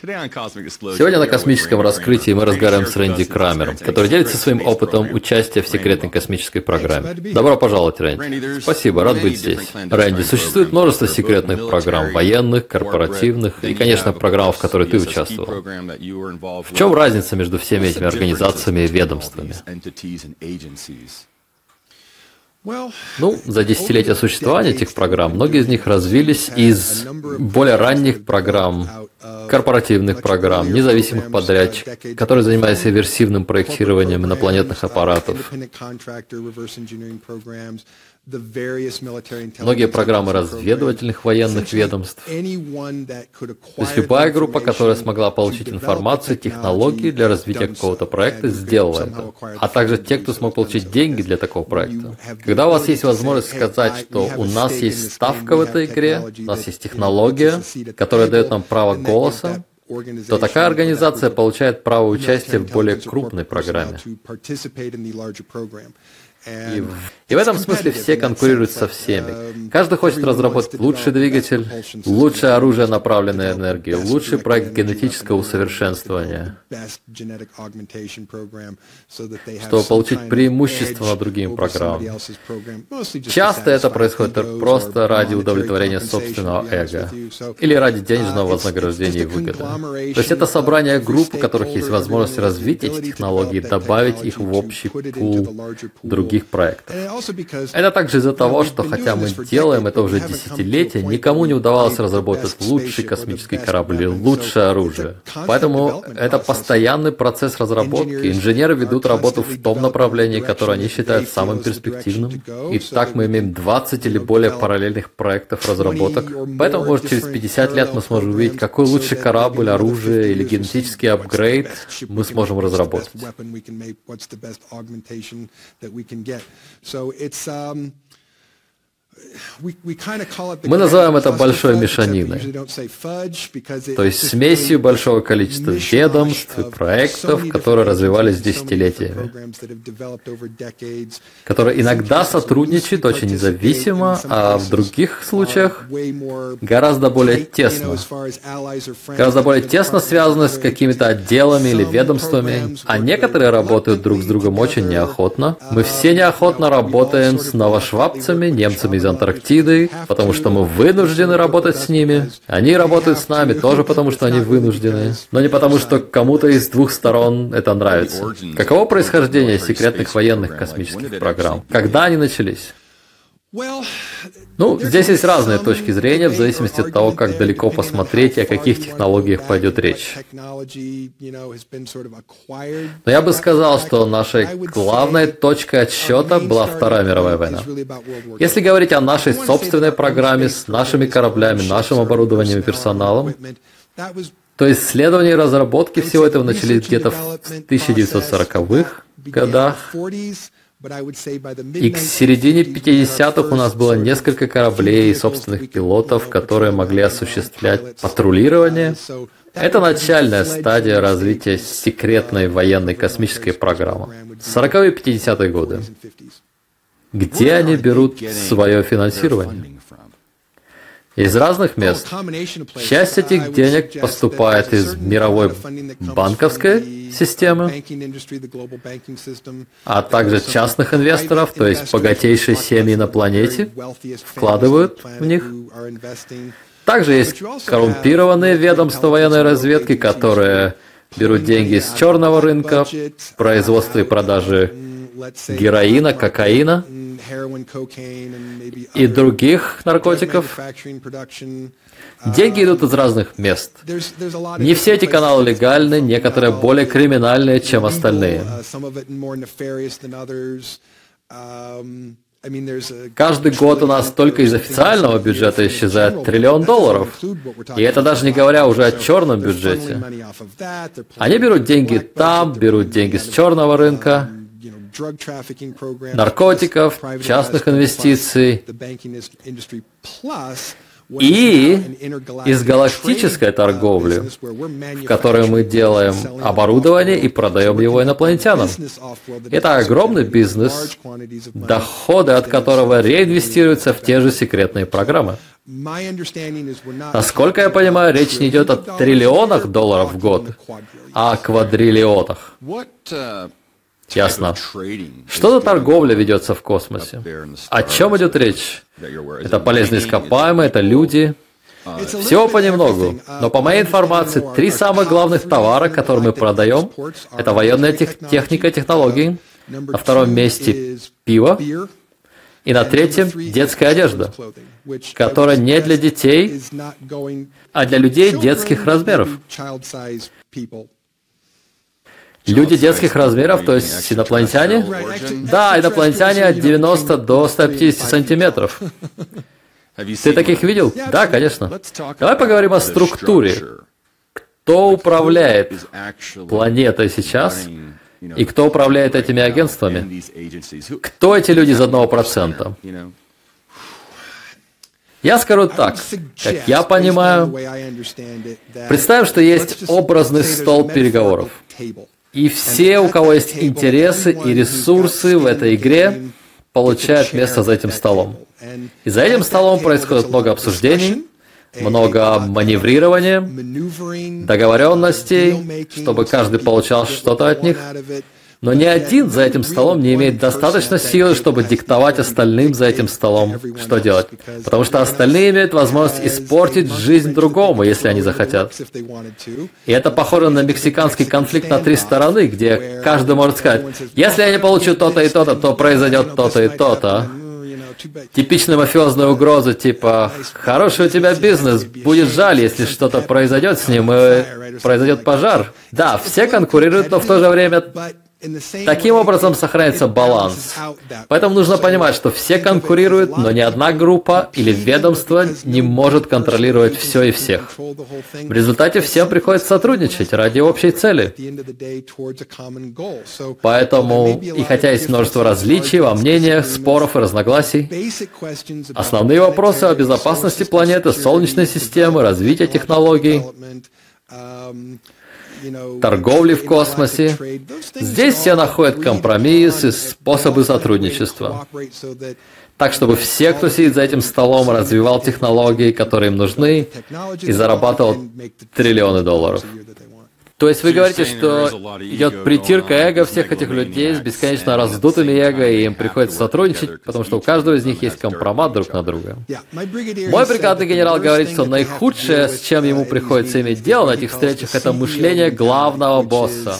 Сегодня на космическом раскрытии мы разговариваем с Рэнди Крамером, который делится своим опытом участия в секретной космической программе. Добро пожаловать, Рэнди. Спасибо, рад быть здесь. Рэнди, существует множество секретных программ, военных, корпоративных и, конечно, программ, в которых ты участвовал. В чем разница между всеми этими организациями и ведомствами? Ну, за десятилетия существования этих программ многие из них развились из более ранних программ, корпоративных программ, независимых подрядчиков, которые занимаются версивным проектированием инопланетных аппаратов, многие программы разведывательных военных ведомств. То есть любая группа, которая смогла получить информацию, технологии для развития какого-то проекта, сделала это. А также те, кто смог получить деньги для такого проекта. Когда у вас есть возможность сказать, что у нас есть ставка в этой игре, у нас есть технология, которая дает нам право голоса, то такая организация получает право участия в более крупной программе. И и в этом смысле все конкурируют со всеми. Каждый хочет разработать лучший двигатель, лучшее оружие направленной энергии, лучший проект генетического усовершенствования, чтобы получить преимущество над другими программами. Часто это происходит просто ради удовлетворения собственного эго или ради денежного вознаграждения и выгоды. То есть это собрание групп, у которых есть возможность развить эти технологии, добавить их в общий пул других проектов. Это также из-за того, что хотя мы делаем это уже десятилетия, никому не удавалось разработать лучший космический корабль, лучшее оружие. Поэтому это постоянный процесс разработки. Инженеры ведут работу в том направлении, которое они считают самым перспективным. И так мы имеем 20 или более параллельных проектов разработок. Поэтому, может, через 50 лет мы сможем увидеть, какой лучший корабль, оружие или генетический апгрейд мы сможем разработать get. So it's um, Мы называем это большой мешаниной, то есть смесью большого количества ведомств и проектов, которые развивались десятилетиями, которые иногда сотрудничают очень независимо, а в других случаях гораздо более тесно, гораздо более тесно связаны с какими-то отделами или ведомствами, а некоторые работают друг с другом очень неохотно. Мы все неохотно работаем с новошвабцами, немцами из Антарктиды, потому что мы вынуждены работать с ними. Они работают с нами тоже потому, что они вынуждены, но не потому, что кому-то из двух сторон это нравится. Каково происхождение секретных военных космических программ? Когда они начались? Ну, здесь есть разные точки зрения в зависимости от того, как далеко посмотреть и о каких технологиях пойдет речь. Но я бы сказал, что нашей главной точкой отсчета была Вторая мировая война. Если говорить о нашей собственной программе с нашими кораблями, нашим оборудованием и персоналом, то исследования и разработки всего этого начались где-то в 1940-х годах, и к середине 50-х у нас было несколько кораблей и собственных пилотов, которые могли осуществлять патрулирование. Это начальная стадия развития секретной военной космической программы. 40-е и 50-е годы. Где они берут свое финансирование? Из разных мест. Часть этих денег поступает из мировой банковской системы, а также частных инвесторов, то есть богатейшие семьи на планете, вкладывают в них. Также есть коррумпированные ведомства военной разведки, которые берут деньги с черного рынка, производства и продажи героина, кокаина и других наркотиков. Деньги идут из разных мест. Не все эти каналы легальны, некоторые более криминальные, чем остальные. Каждый год у нас только из официального бюджета исчезает триллион долларов. И это даже не говоря уже о черном бюджете. Они берут деньги там, берут деньги с черного рынка, наркотиков, частных инвестиций и из галактической торговли, в которой мы делаем оборудование и продаем его инопланетянам. Это огромный бизнес, доходы от которого реинвестируются в те же секретные программы. Насколько я понимаю, речь не идет о триллионах долларов в год, а о квадриллионах. Ясно. Что за торговля ведется в космосе? О чем идет речь? Это полезные ископаемые, это люди. Всего понемногу. Но по моей информации, три самых главных товара, которые мы продаем, это военная тех техника и технологии. На втором месте пиво. И на третьем детская одежда, которая не для детей, а для людей детских размеров. Люди детских размеров, то есть инопланетяне? Да, инопланетяне от 90 до 150 сантиметров. Ты таких видел? Да, конечно. Давай поговорим о структуре. Кто управляет планетой сейчас и кто управляет этими агентствами? Кто эти люди из одного процента? Я скажу так, как я понимаю, представим, что есть образный стол переговоров. И все, у кого есть интересы и ресурсы в этой игре, получают место за этим столом. И за этим столом происходит много обсуждений, много маневрирования, договоренностей, чтобы каждый получал что-то от них. Но ни один за этим столом не имеет достаточно силы, чтобы диктовать остальным за этим столом, что делать. Потому что остальные имеют возможность испортить жизнь другому, если они захотят. И это похоже на мексиканский конфликт на три стороны, где каждый может сказать, если я не получу то-то и то-то, то произойдет то-то и то-то. Типичная мафиозная угроза, типа, хороший у тебя бизнес, будет жаль, если что-то произойдет с ним, и произойдет пожар. Да, все конкурируют, но в то же время Таким образом сохраняется баланс. Поэтому нужно понимать, что все конкурируют, но ни одна группа или ведомство не может контролировать все и всех. В результате всем приходится сотрудничать ради общей цели. Поэтому, и хотя есть множество различий во мнениях, споров и разногласий, основные вопросы о безопасности планеты, Солнечной системы, развития технологий, торговли в космосе. Здесь все находят компромиссы, способы сотрудничества. Так, чтобы все, кто сидит за этим столом, развивал технологии, которые им нужны, и зарабатывал триллионы долларов. То есть вы говорите, что идет притирка эго всех этих людей с бесконечно раздутыми эго, и им приходится сотрудничать, потому что у каждого из них есть компромат друг на друга. Мой бригадный генерал говорит, что наихудшее, с чем ему приходится иметь дело на этих встречах, это мышление главного босса.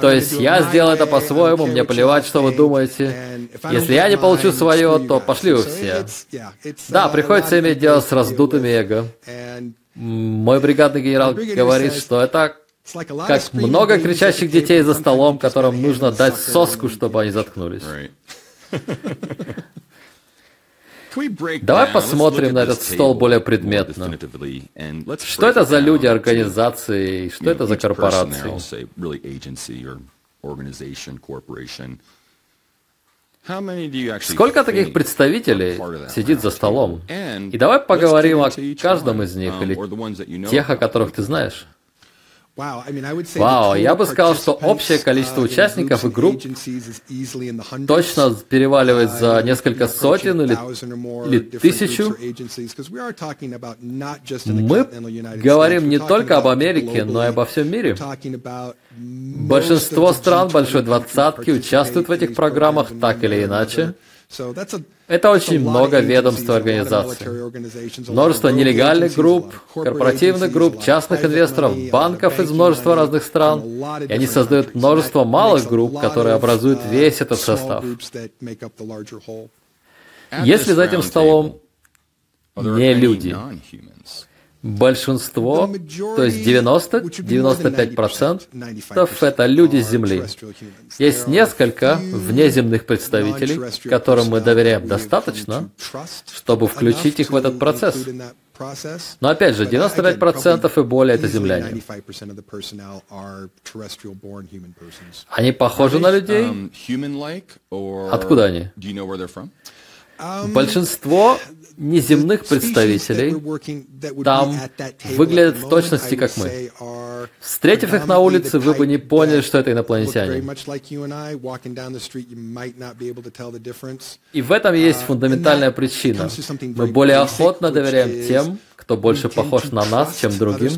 То есть я сделал это по-своему, мне плевать, что вы думаете. Если я не получу свое, то пошли вы все. Да, приходится иметь дело с раздутыми эго. Мой бригадный генерал говорит, что это как много кричащих детей за столом, которым нужно дать соску, чтобы они заткнулись. Давай посмотрим на этот стол более предметно. Что это за люди, организации, что это за корпорации? Сколько таких представителей сидит за столом? И давай поговорим о каждом из них, или тех, о которых ты знаешь. Вау, я бы сказал, что общее количество uh, участников и групп точно переваливает за uh, несколько сотен или, или тысячу. Мы говорим не только об Америке, но и обо всем мире. Большинство стран Большой Двадцатки участвуют в этих программах так или иначе. Это очень много ведомств и организаций. Множество нелегальных групп, корпоративных групп, частных инвесторов, банков из множества разных стран. И они создают множество малых групп, которые образуют весь этот состав. Если за этим столом не люди, Большинство, то есть 90-95% это люди с Земли. Есть несколько внеземных представителей, которым мы доверяем достаточно, чтобы включить их в этот процесс. Но опять же, 95% и более это земляне. Они похожи на людей? Um, Откуда они? Большинство неземных представителей там выглядят в точности, как мы. Встретив их на улице, вы бы не поняли, что это инопланетяне. И в этом есть фундаментальная причина. Мы более охотно доверяем тем, кто больше похож на нас, чем другим.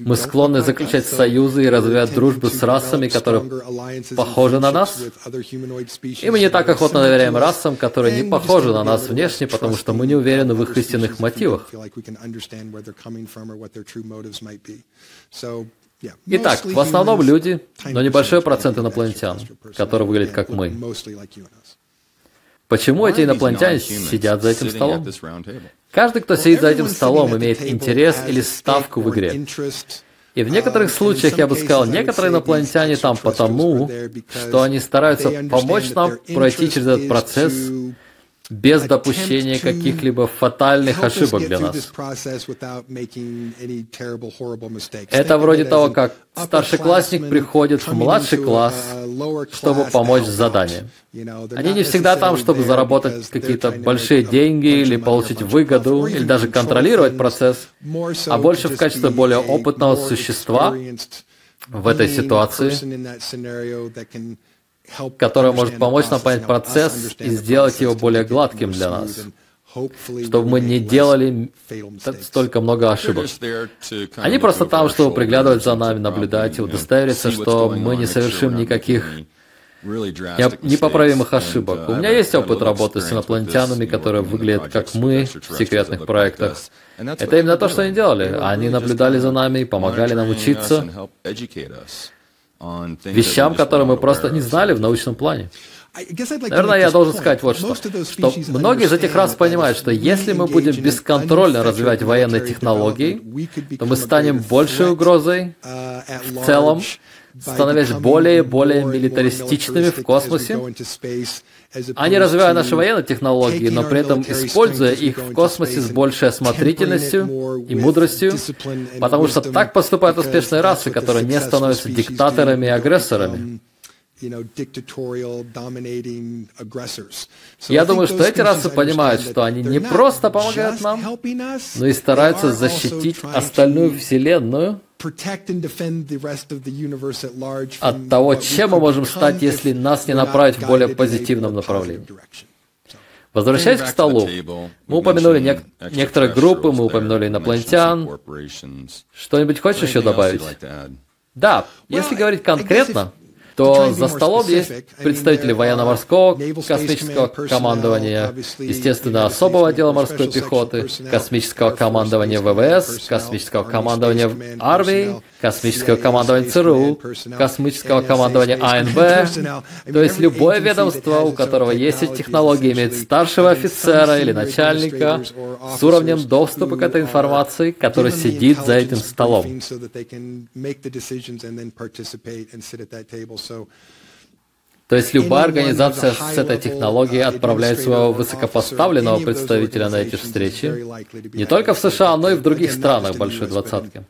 Мы склонны заключать союзы и развивать дружбу с расами, которые похожи на нас. И мы не так охотно доверяем расам, которые не похожи на нас внешне, потому что мы не уверены в их истинных мотивах. Итак, в основном люди, но небольшой процент инопланетян, которые выглядят как мы. Почему эти инопланетяне сидят за этим столом? Каждый, кто сидит за этим столом, имеет интерес или ставку в игре. И в некоторых случаях, я бы сказал, некоторые инопланетяне там потому, что они стараются помочь нам пройти через этот процесс без допущения каких-либо фатальных ошибок для нас. Это вроде того, как старшеклассник приходит в младший класс, чтобы помочь с заданием. Они не всегда там, чтобы заработать какие-то большие деньги или получить выгоду, или даже контролировать процесс, а больше в качестве более опытного существа в этой ситуации, которая может помочь нам понять процесс и сделать его более гладким для нас, чтобы мы не делали столько много ошибок. Они просто там, чтобы приглядывать за нами, наблюдать и удостовериться, что мы не совершим никаких непоправимых ошибок. У меня есть опыт работы с инопланетянами, которые выглядят как мы в секретных проектах. Это именно то, что они делали. Они наблюдали за нами и помогали нам учиться вещам, которые мы просто не знали в научном плане. Наверное, я должен сказать вот что, что многие из этих раз понимают, что если мы будем бесконтрольно развивать военные технологии, то мы станем большей угрозой в целом, становясь более и более милитаристичными в космосе, они развивают наши военные технологии, но при этом используя их в космосе с большей осмотрительностью и мудростью, потому что так поступают успешные расы, которые не становятся диктаторами и агрессорами. Я думаю, что эти расы понимают, что они не просто помогают нам, но и стараются защитить остальную Вселенную от того, чем мы можем стать, если нас не направить в более позитивном направлении. Возвращаясь к столу, мы упомянули нек- некоторые группы, мы упомянули инопланетян. Что-нибудь хочешь еще добавить? Да, если говорить конкретно, то за столом есть представители военно-морского космического командования, естественно, особого отдела морской пехоты, космического командования ВВС, космического командования армии, космического командования ЦРУ, космического командования АНБ. То есть любое ведомство, у которого есть эти технологии, имеет старшего офицера или начальника с уровнем доступа к этой информации, который сидит за этим столом. То есть любая организация с этой технологией отправляет своего высокопоставленного представителя на эти встречи, не только в США, но и в других странах Большой Двадцатки.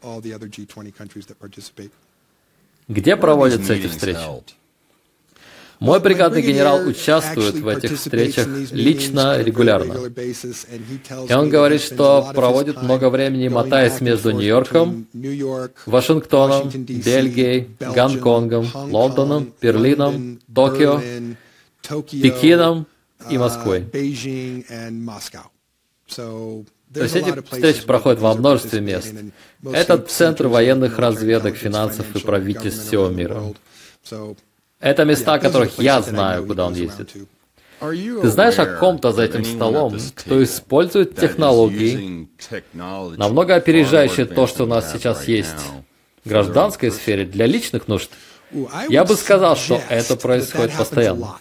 Где проводятся эти встречи? Мой бригадный генерал участвует в этих встречах лично, регулярно. И он говорит, что проводит много времени, мотаясь между Нью-Йорком, Вашингтоном, Бельгией, Гонконгом, Лондоном, Берлином, Токио, Пекином и Москвой. То есть эти встречи проходят во множестве мест. Это центр военных разведок, финансов и правительств всего мира. Это места, о которых я знаю, куда он ездит. Ты знаешь о ком-то за этим столом, кто использует технологии, намного опережающие то, что у нас сейчас есть в гражданской сфере для личных нужд? Я бы сказал, что это происходит постоянно.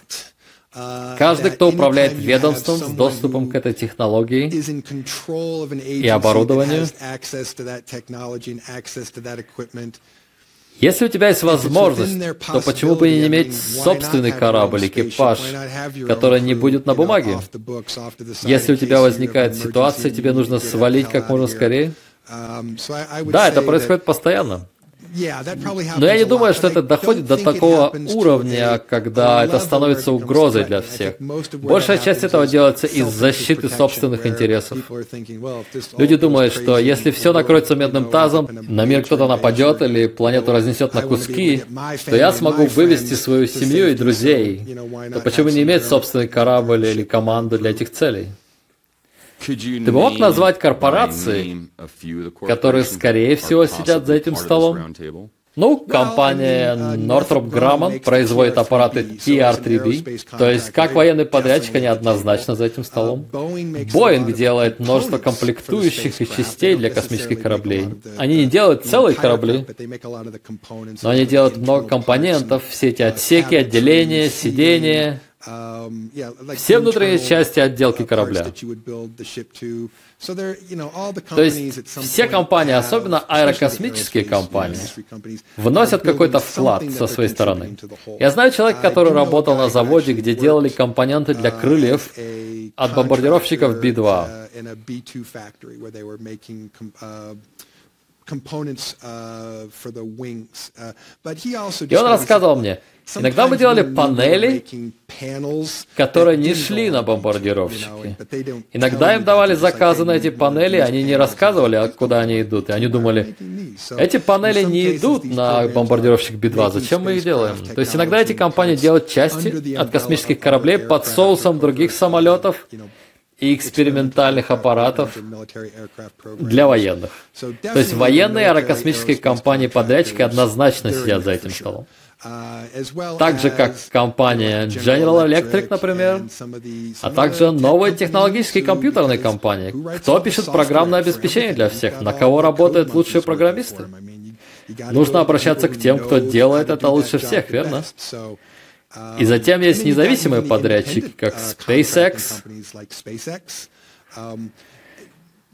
Каждый, кто управляет ведомством с доступом к этой технологии и оборудованию, если у тебя есть возможность, то почему бы не иметь собственный корабль, экипаж, который не будет на бумаге? Если у тебя возникает ситуация, тебе нужно свалить как можно скорее? Да, это происходит постоянно. Но я не думаю, что это доходит до такого уровня, когда это становится угрозой для всех. Большая часть этого делается из защиты собственных интересов. Люди думают, что если все накроется медным тазом, на мир кто-то нападет или планету разнесет на куски, то я смогу вывести свою семью и друзей. То почему не иметь собственный корабль или команду для этих целей? Ты мог назвать корпорации, которые, скорее всего, сидят за этим столом? Ну, компания Northrop Grumman производит аппараты TR-3B, то есть как военный подрядчик они однозначно за этим столом. Boeing делает множество комплектующих и частей для космических кораблей. Они не делают целые корабли, но они делают много компонентов, все эти отсеки, отделения, сидения, все внутренние части отделки корабля. То есть все компании, особенно аэрокосмические компании, вносят какой-то вклад со своей стороны. Я знаю человека, который работал на заводе, где делали компоненты для uh, крыльев от бомбардировщиков B-2. И он рассказывал мне, иногда мы делали панели, которые не шли на бомбардировщики. Иногда им давали заказы на эти панели, они не рассказывали, куда они идут, и они думали, эти панели не идут на бомбардировщик Би-2, зачем мы их делаем? То есть иногда эти компании делают части от космических кораблей под соусом других самолетов, и экспериментальных аппаратов для военных. То есть военные аэрокосмические компании-подрядчики однозначно сидят за этим столом. Так же, как компания General Electric, например, а также новые технологические компьютерные компании. Кто пишет программное обеспечение для всех? На кого работают лучшие программисты? Нужно обращаться к тем, кто делает это лучше всех, верно? И затем есть независимые подрядчики, как SpaceX.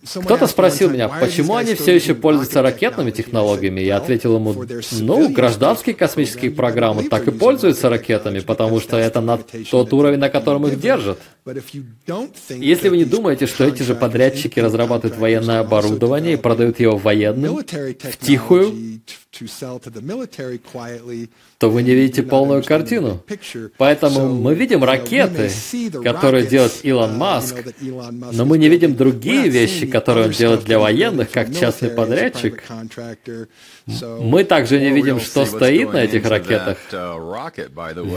Кто-то спросил меня, почему они все еще пользуются ракетными технологиями. Я ответил ему, ну, гражданские космические программы так и пользуются ракетами, потому что это на тот уровень, на котором их держат. Если вы не думаете, что эти же подрядчики разрабатывают военное оборудование и продают его военным, в тихую, то вы не видите полную картину. Поэтому мы видим ракеты, которые делает Илон Маск, но мы не видим другие вещи, которые он делает для военных, как частный подрядчик. Мы также не видим, что стоит на этих ракетах.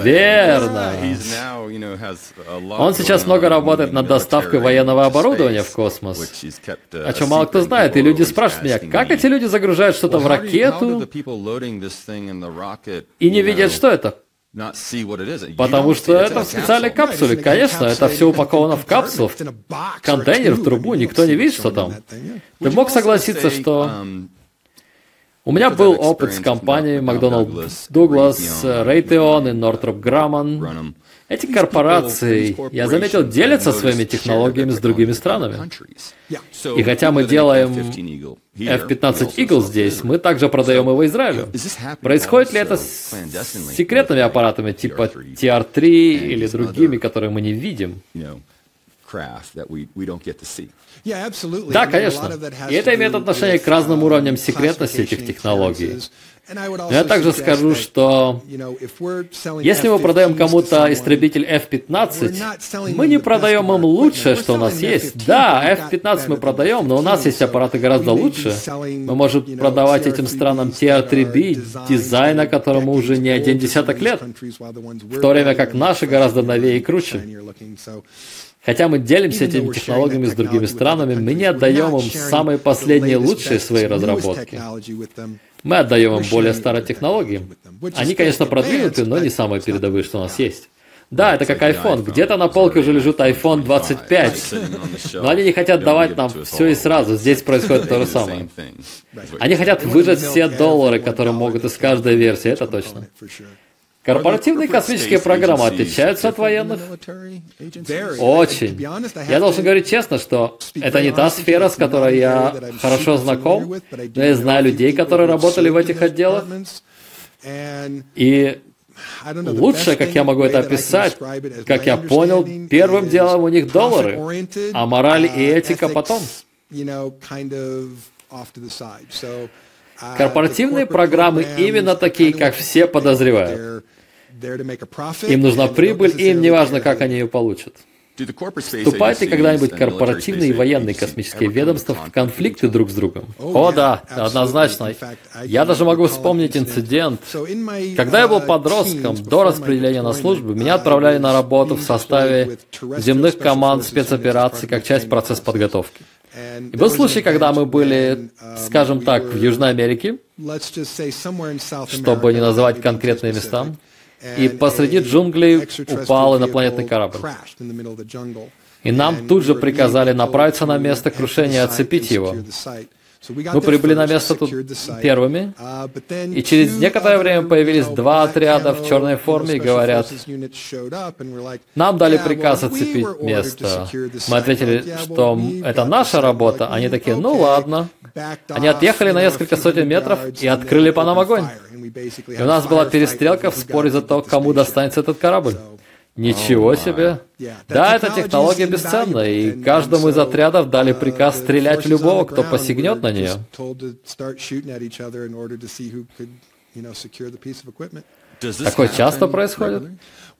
Верно. Он сейчас много работает над доставкой военного оборудования в космос, о чем мало кто знает. И люди спрашивают меня, как эти люди загружают что-то в ракету и не видят, что это. Потому что это в специальной капсуле. Конечно, это все упаковано в капсулу, в контейнер, в трубу. Никто не видит, что там. Ты мог согласиться, что у меня был опыт с компанией McDonnell Douglas, Raytheon и Northrop Grumman. Эти корпорации, я заметил, делятся своими технологиями с другими странами. И хотя мы делаем F-15 Eagle здесь, мы также продаем его Израилю. Происходит ли это с секретными аппаратами типа TR-3 или другими, которые мы не видим? Да, конечно. И это имеет отношение к разным уровням секретности этих технологий. Но я также скажу, что если мы продаем кому-то истребитель F-15, мы не продаем им лучшее, что у нас есть. Да, F-15 мы продаем, но у нас есть аппараты гораздо лучше. Мы можем продавать этим странам TR-3B, дизайна которому уже не один десяток лет, в то время как наши гораздо новее и круче. Хотя мы делимся этими технологиями с другими странами, мы не отдаем им самые последние лучшие свои разработки. Мы отдаем им более старые технологии. Они, конечно, продвинуты, но не самые передовые, что у нас есть. Да, это как iPhone. Где-то на полке уже лежит iPhone 25. Но они не хотят давать нам все и сразу. Здесь происходит то же самое. Они хотят выжать все доллары, которые могут из каждой версии, это точно. Корпоративные космические программы отличаются от военных? Очень. Я должен говорить честно, что это не та сфера, с которой я хорошо знаком, но я знаю людей, которые работали в этих отделах. И лучше, как я могу это описать, как я понял, первым делом у них доллары, а мораль и этика потом. Корпоративные программы именно такие, как все подозревают. Им нужна прибыль, и им не важно, как они ее получат. Вступают ли когда-нибудь корпоративные и военные космические ведомства в конфликты друг с другом? О да, однозначно. Я даже могу вспомнить инцидент. Когда я был подростком, до распределения на службу, меня отправляли на работу в составе земных команд спецопераций как часть процесса подготовки. И был случай, когда мы были, скажем так, в Южной Америке, чтобы не называть конкретные места, и посреди джунглей упал инопланетный корабль. И нам тут же приказали направиться на место крушения и оцепить его. Мы прибыли на место тут первыми, и через некоторое время появились два отряда в черной форме и говорят, нам дали приказ оцепить место. Мы ответили, что это наша работа. Они такие, ну ладно. Они отъехали на несколько сотен метров и открыли по нам огонь. И у нас была перестрелка в споре за то, кому достанется этот корабль. Ничего себе! Да, эта технология бесценна, и каждому из отрядов дали приказ стрелять в любого, кто посягнет на нее. Такое часто происходит?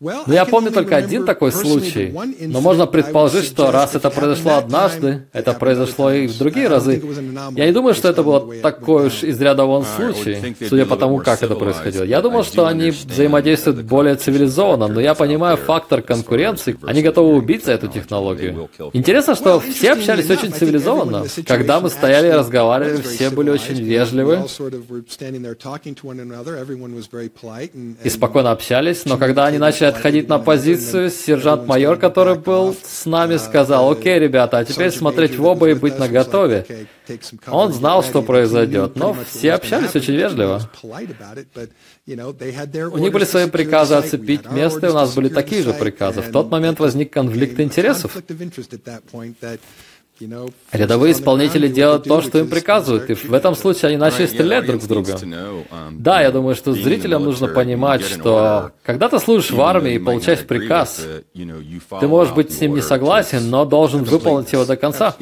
Но ну, я помню только один такой случай, но можно предположить, что раз это произошло однажды, это произошло и в другие разы. Я не думаю, что это был такой уж из ряда вон случай, судя по тому, как это происходило. Я думал, что они взаимодействуют более цивилизованно, но я понимаю фактор конкуренции. Они готовы убить за эту технологию. Интересно, что все общались очень цивилизованно. Когда мы стояли и разговаривали, все были очень вежливы и спокойно общались, но когда они начали отходить на позицию, сержант-майор, который был с нами, сказал, окей, ребята, а теперь смотреть в оба и быть наготове. Он знал, что произойдет, но все общались очень вежливо. У них были свои приказы оцепить место, и у нас были такие же приказы. В тот момент возник конфликт интересов. Рядовые исполнители делают то, что им приказывают, и в этом случае они начали стрелять друг в друга. Да, я думаю, что зрителям нужно понимать, что когда ты служишь в армии и получаешь приказ, ты можешь быть с ним не согласен, но должен выполнить его до конца.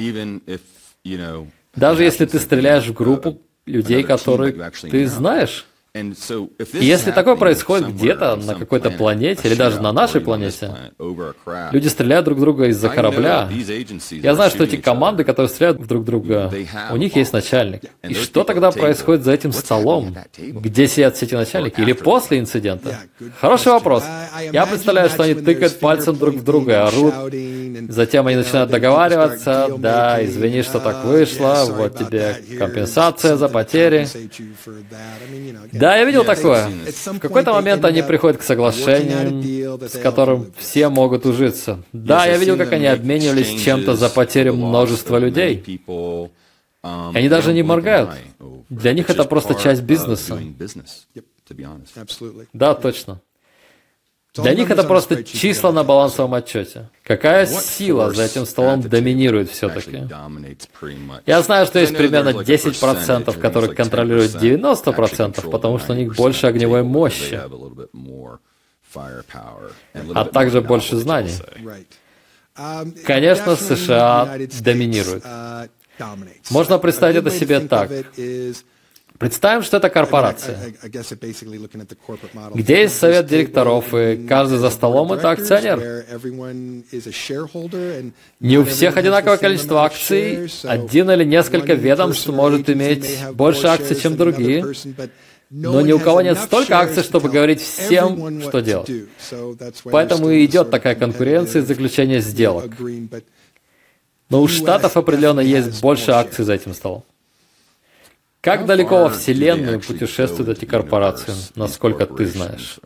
Даже если ты стреляешь в группу людей, которые ты знаешь. И если такое происходит где-то на какой-то планете или даже на нашей планете, люди стреляют друг друга из-за корабля. Я знаю, что эти команды, которые стреляют друг друга, у них есть начальник. И что тогда происходит за этим столом? Где сидят все эти начальники? Или после инцидента? Хороший вопрос. Я представляю, что они тыкают пальцем друг в друга, орут. Затем они начинают договариваться. Да, извини, что так вышло. Вот тебе компенсация за потери. Да, я видел такое. В какой-то момент они приходят к соглашению, с которым все могут ужиться. Да, я видел, как они обменивались чем-то за потерю множества людей. И они даже не моргают. Для них это просто часть бизнеса. Да, точно. Для них это просто числа на балансовом отчете. Какая сила за этим столом доминирует все-таки? Я знаю, что есть примерно 10%, которые контролируют 90%, потому что у них больше огневой мощи, а также больше знаний. Конечно, США доминируют. Можно представить это себе так. Представим, что это корпорация, где есть совет директоров, и каждый за столом это акционер. Не у всех одинаковое количество акций, один или несколько ведомств может иметь больше акций, чем другие, но ни у кого нет столько акций, чтобы говорить всем, что делать. Поэтому и идет такая конкуренция и заключение сделок. Но у Штатов определенно есть больше акций за этим столом. Как далеко во Вселенную путешествуют эти корпорации, насколько ты знаешь?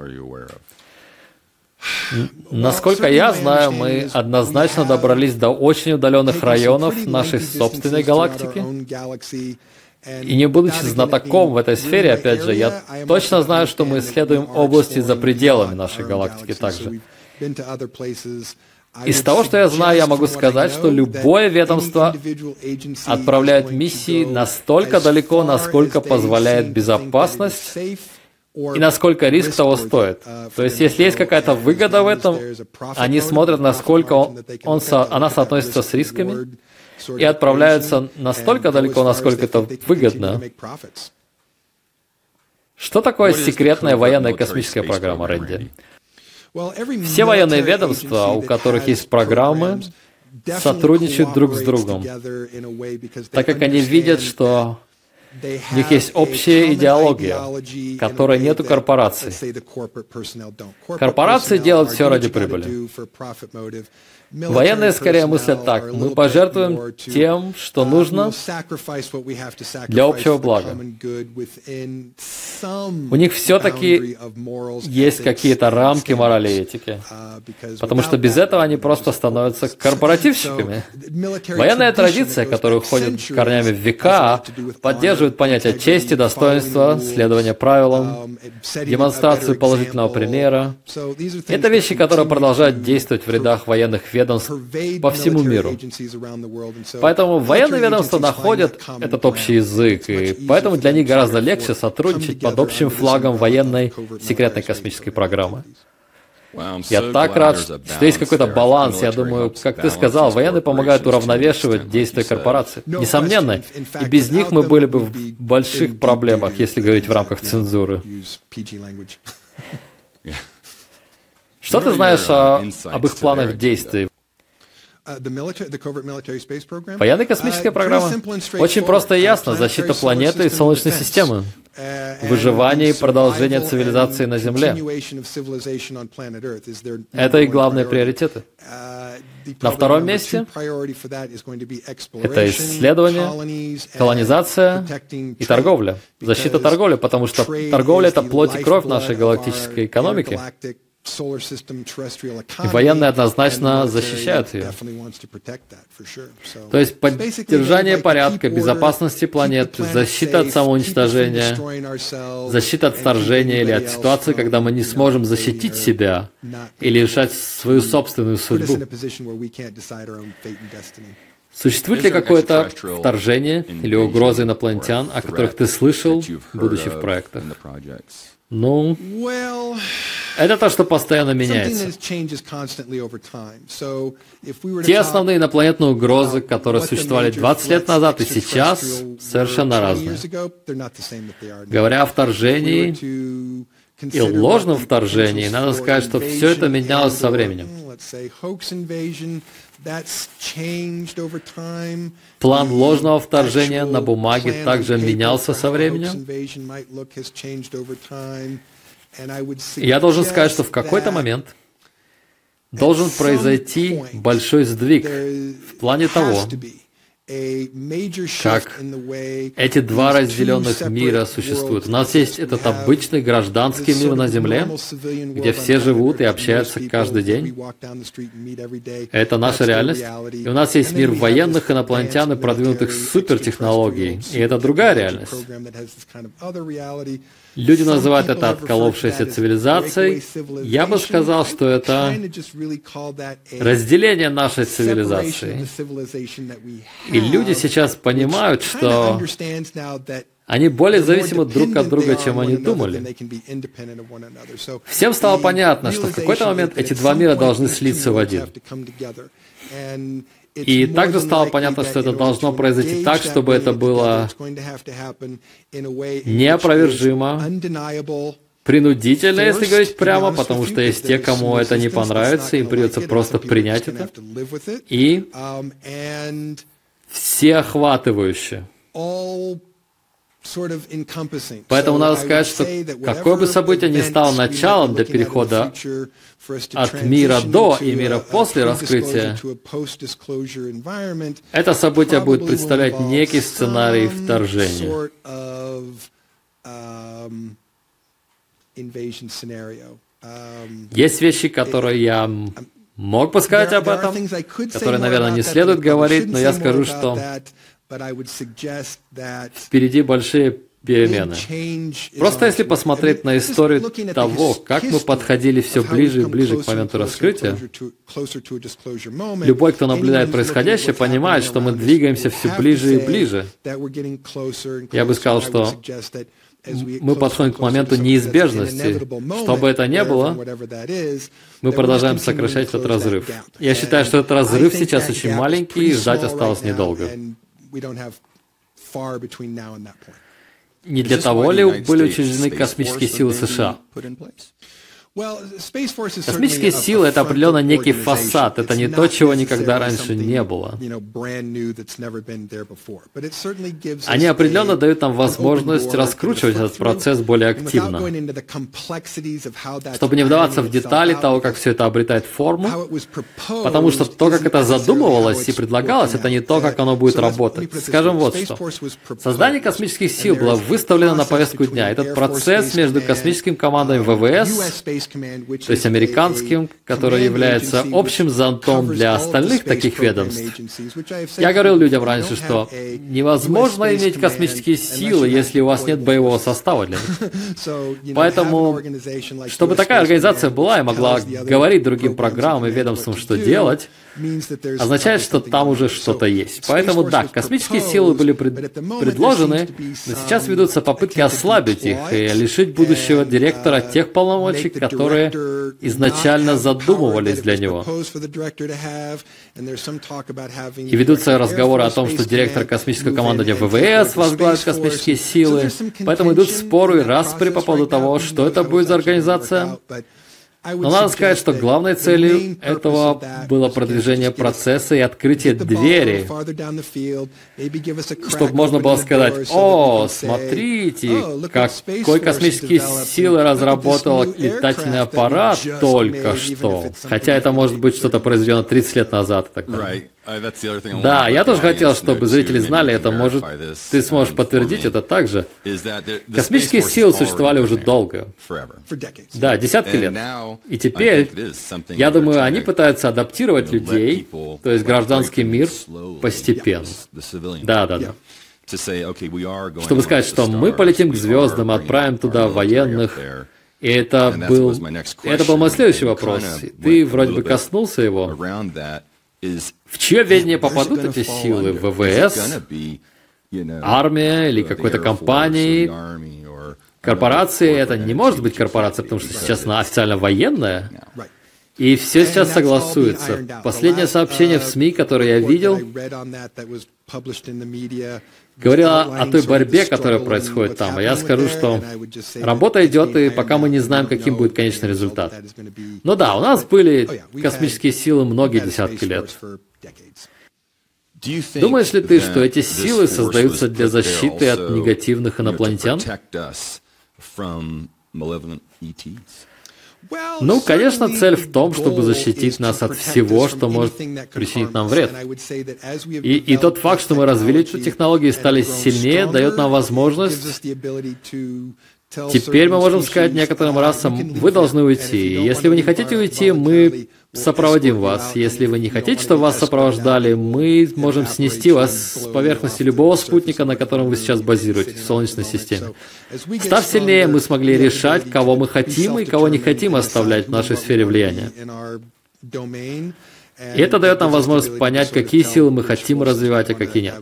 Насколько я знаю, мы однозначно добрались до очень удаленных районов нашей собственной галактики. И не будучи знатоком в этой сфере, опять же, я точно знаю, что мы исследуем области за пределами нашей галактики также. Из того, что я знаю, я могу сказать, что любое ведомство отправляет миссии настолько далеко, насколько позволяет безопасность и насколько риск того стоит. То есть, если есть какая-то выгода в этом, они смотрят, насколько он, он со, она соотносится с рисками, и отправляются настолько далеко, насколько это выгодно. Что такое секретная военная космическая программа, Рэнди? Все военные ведомства, у которых есть программы, сотрудничают друг с другом, так как они видят, что у них есть общая идеология, которой нет у корпораций. Корпорации делают все ради прибыли. Военные скорее мыслят так. Мы пожертвуем тем, что нужно для общего блага. У них все-таки есть какие-то рамки морали и этики. Потому что без этого они просто становятся корпоративщиками. Военная традиция, которая уходит корнями в века, поддерживает понятие чести, достоинства, следования правилам, демонстрацию положительного примера. Это вещи, которые продолжают действовать в рядах военных ведомств по всему миру. Поэтому военные ведомства находят этот общий язык, и поэтому для них гораздо легче сотрудничать под общим флагом военной секретной космической программы. Я так рад, что есть какой-то баланс. Я думаю, как ты сказал, военные помогают уравновешивать действия корпораций. Несомненно, и без них мы были бы в больших проблемах, если говорить в рамках цензуры. Что ты знаешь о, об их планах действий? Военная космическая программа. Очень просто и ясно. Защита планеты и Солнечной системы. Выживание и продолжение цивилизации на Земле. Это их главные приоритеты. На втором месте это исследование, колонизация и торговля. Защита торговли, потому что торговля — это плоть и кровь нашей галактической экономики. И военные однозначно защищают ее. То есть поддержание порядка, безопасности планеты, защита от самоуничтожения, защита от вторжения или от ситуации, когда мы не сможем защитить себя или решать свою собственную судьбу. Существует ли какое-то вторжение или угроза инопланетян, о которых ты слышал, будучи в проектах? Ну, это то, что постоянно меняется. Те основные инопланетные угрозы, которые существовали 20 лет назад и сейчас, совершенно разные. Говоря о вторжении и ложном вторжении, надо сказать, что все это менялось со временем. План ложного вторжения на бумаге также менялся со временем. Я должен сказать, что в какой-то момент должен произойти большой сдвиг в плане того, как эти два разделенных мира существуют. У нас есть этот обычный гражданский мир на Земле, где все живут и общаются каждый день. Это наша реальность. И у нас есть мир военных инопланетян и продвинутых супертехнологий. И это другая реальность. Люди называют это отколовшейся цивилизацией. Я бы сказал, что это разделение нашей цивилизации. И люди сейчас понимают, что они более зависимы друг от друга, чем они думали. Всем стало понятно, что в какой-то момент эти два мира должны слиться в один. И также стало понятно, что это должно произойти так, чтобы это было неопровержимо, принудительно, если говорить прямо, потому что есть те, кому это не понравится, им придется просто принять это, и всеохватывающе. Поэтому надо сказать, что какое бы событие ни стало началом для перехода от мира до и мира после раскрытия, это событие будет представлять некий сценарий вторжения. Um, um, Есть вещи, которые я мог бы сказать об этом, которые, наверное, не следует говорить, но я скажу, что Впереди большие перемены. Просто если посмотреть на историю того, как мы подходили все ближе и ближе к моменту раскрытия, любой, кто наблюдает происходящее, понимает, что мы двигаемся все ближе и ближе. Я бы сказал, что мы подходим к моменту неизбежности. Что бы это ни было, мы продолжаем сокращать этот разрыв. Я считаю, что этот разрыв сейчас очень маленький, и ждать осталось недолго. Не для того ли были учреждены космические силы США? Космические силы — это определенно некий фасад, это не то, чего никогда раньше не было. Они определенно дают нам возможность раскручивать этот процесс более активно. Чтобы не вдаваться в детали того, как все это обретает форму, потому что то, как это задумывалось и предлагалось, это не то, как оно будет работать. Скажем вот что. Создание космических сил было выставлено на повестку дня. Этот процесс между космическим командами ВВС то есть американским, который является общим зонтом для остальных таких ведомств. Я говорил людям раньше, что невозможно иметь космические силы, если у вас нет боевого состава для них. Поэтому, чтобы такая организация была и могла говорить другим программам и ведомствам, что делать, означает, что там уже что-то есть. Поэтому да, космические силы были пред... предложены, но сейчас ведутся попытки ослабить их и лишить будущего директора тех полномочий, которые изначально задумывались для него. И ведутся разговоры о том, что директор космического командования ВВС возглавит космические силы, поэтому идут споры и распри по поводу того, что это будет за организация. Но надо сказать, что главной целью этого было продвижение процесса и открытие двери, чтобы можно было сказать, «О, смотрите, какой космические силы разработал летательный аппарат только что». Хотя это может быть что-то произведено 30 лет назад. И так далее. Uh, да, я тоже хотел, чтобы зрители знали это. Может, ты сможешь подтвердить это также. Космические силы существовали уже долго. Да, десятки лет. И теперь, я думаю, они пытаются адаптировать людей, то есть гражданский мир, постепенно. Да, да, да. Чтобы сказать, что мы полетим к звездам, отправим туда военных, и это был, это был мой следующий вопрос. Ты вроде бы коснулся его. В чье ведение попадут эти силы? ВВС? Армия или какой-то компании? Корпорации? Это не может быть корпорация, потому что сейчас она официально военная. И все сейчас согласуется. Последнее сообщение в СМИ, которое я видел, говорила о той борьбе, которая происходит там. А я скажу, что работа идет, и пока мы не знаем, каким будет конечный результат. Ну да, у нас были космические силы многие десятки лет. Думаешь ли ты, что эти силы создаются для защиты от негативных инопланетян? Ну, конечно, цель в том, чтобы защитить нас от всего, что может причинить нам вред. И, и тот факт, что мы развили эту технологию и стали сильнее, дает нам возможность Теперь мы можем сказать некоторым расам, вы должны уйти. Если вы не хотите уйти, мы сопроводим вас. Если вы не хотите, чтобы вас сопровождали, мы можем снести вас с поверхности любого спутника, на котором вы сейчас базируетесь в Солнечной системе. Став сильнее, мы смогли решать, кого мы хотим и кого не хотим оставлять в нашей сфере влияния. И это дает нам возможность понять, какие силы мы хотим развивать, а какие нет.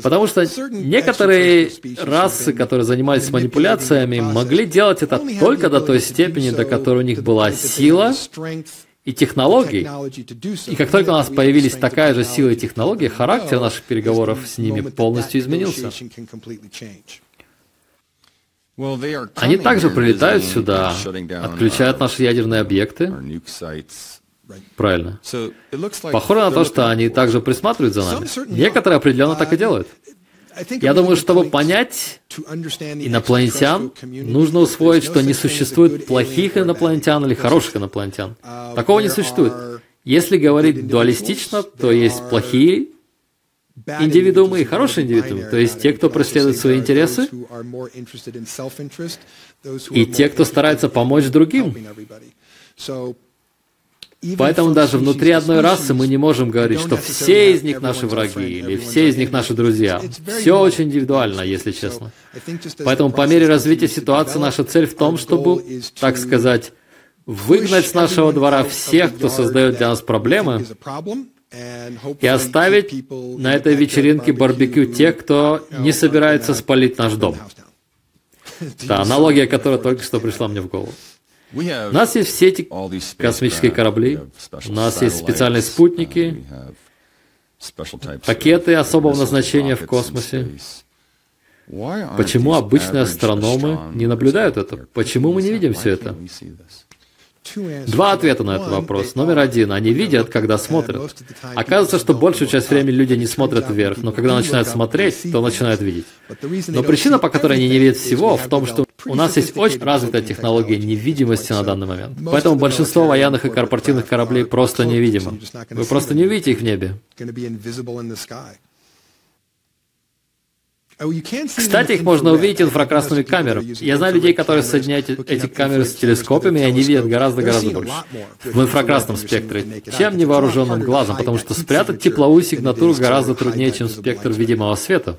Потому что некоторые расы, которые занимались манипуляциями, могли делать это только до той степени, до которой у них была сила и технологий. И как только у нас появились такая же сила и технологии, характер наших переговоров с ними полностью изменился. Они также прилетают сюда, отключают наши ядерные объекты, Правильно. Похоже на то, что они также присматривают за нами. Некоторые определенно так и делают. Я думаю, чтобы понять инопланетян, нужно усвоить, что не существует плохих инопланетян или хороших инопланетян. Такого не существует. Если говорить дуалистично, то есть плохие индивидуумы и хорошие индивидуумы, то есть те, кто преследует свои интересы, и те, кто старается помочь другим. Поэтому даже внутри одной расы мы не можем говорить, что все из них наши враги или все из них наши друзья. Все очень индивидуально, если честно. Поэтому по мере развития ситуации наша цель в том, чтобы, так сказать, выгнать с нашего двора всех, кто создает для нас проблемы, и оставить на этой вечеринке барбекю тех, кто не собирается спалить наш дом. Та аналогия, которая только что пришла мне в голову. У нас есть все эти космические корабли, у нас есть специальные спутники, пакеты особого назначения в космосе. Почему обычные астрономы не наблюдают это? Почему мы не видим все это? Два ответа на этот вопрос. Номер один. Они видят, когда смотрят. Оказывается, что большую часть времени люди не смотрят вверх, но когда начинают смотреть, то начинают видеть. Но причина, по которой они не видят всего, в том, что у нас есть очень развитая технология невидимости на данный момент. Поэтому большинство военных и корпоративных кораблей просто невидимо. Вы просто не увидите их в небе. Кстати, их можно увидеть инфракрасными камерами. Я знаю людей, которые соединяют эти камеры с телескопами, и они видят гораздо-гораздо больше в инфракрасном спектре, чем невооруженным глазом, потому что спрятать тепловую сигнатуру гораздо труднее, чем спектр видимого света.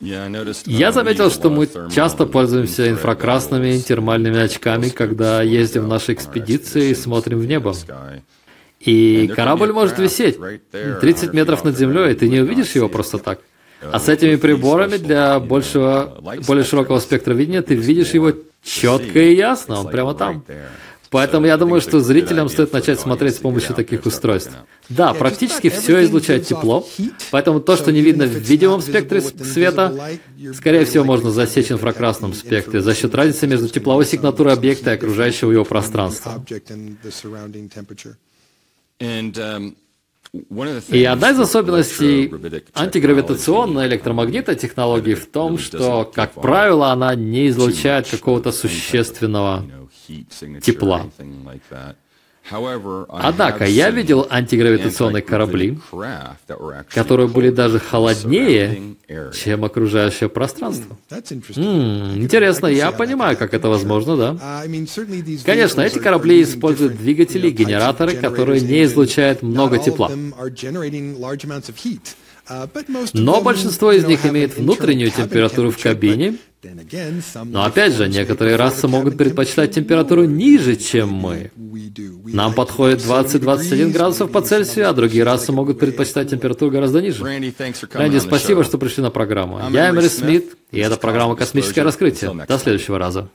Я заметил, что мы часто пользуемся инфракрасными термальными очками, когда ездим в наши экспедиции и смотрим в небо. И корабль может висеть 30 метров над землей, и ты не увидишь его просто так. А с этими приборами для большего, более широкого спектра видения ты видишь его четко и ясно, он прямо там. Поэтому я думаю, что зрителям стоит начать смотреть с помощью таких устройств. Да, практически все излучает тепло, поэтому то, что не видно в видимом спектре света, скорее всего, можно засечь в инфракрасном спектре за счет разницы между тепловой сигнатурой объекта и окружающего его пространства. И одна из особенностей антигравитационной электромагнитной технологии в том, что, как правило, она не излучает какого-то существенного тепла. Однако я видел антигравитационные корабли, которые были даже холоднее, чем окружающее пространство. М-м, интересно, я понимаю, как это возможно, да? Конечно, эти корабли используют двигатели, генераторы, которые не излучают много тепла. Но большинство из них имеет внутреннюю температуру в кабине, но опять же, некоторые расы могут предпочитать температуру ниже, чем мы. Нам подходит 20-21 градусов по Цельсию, а другие расы могут предпочитать температуру гораздо ниже. Рэнди, спасибо, что пришли на программу. Я Эмери Смит, и это программа «Космическое раскрытие». До следующего раза.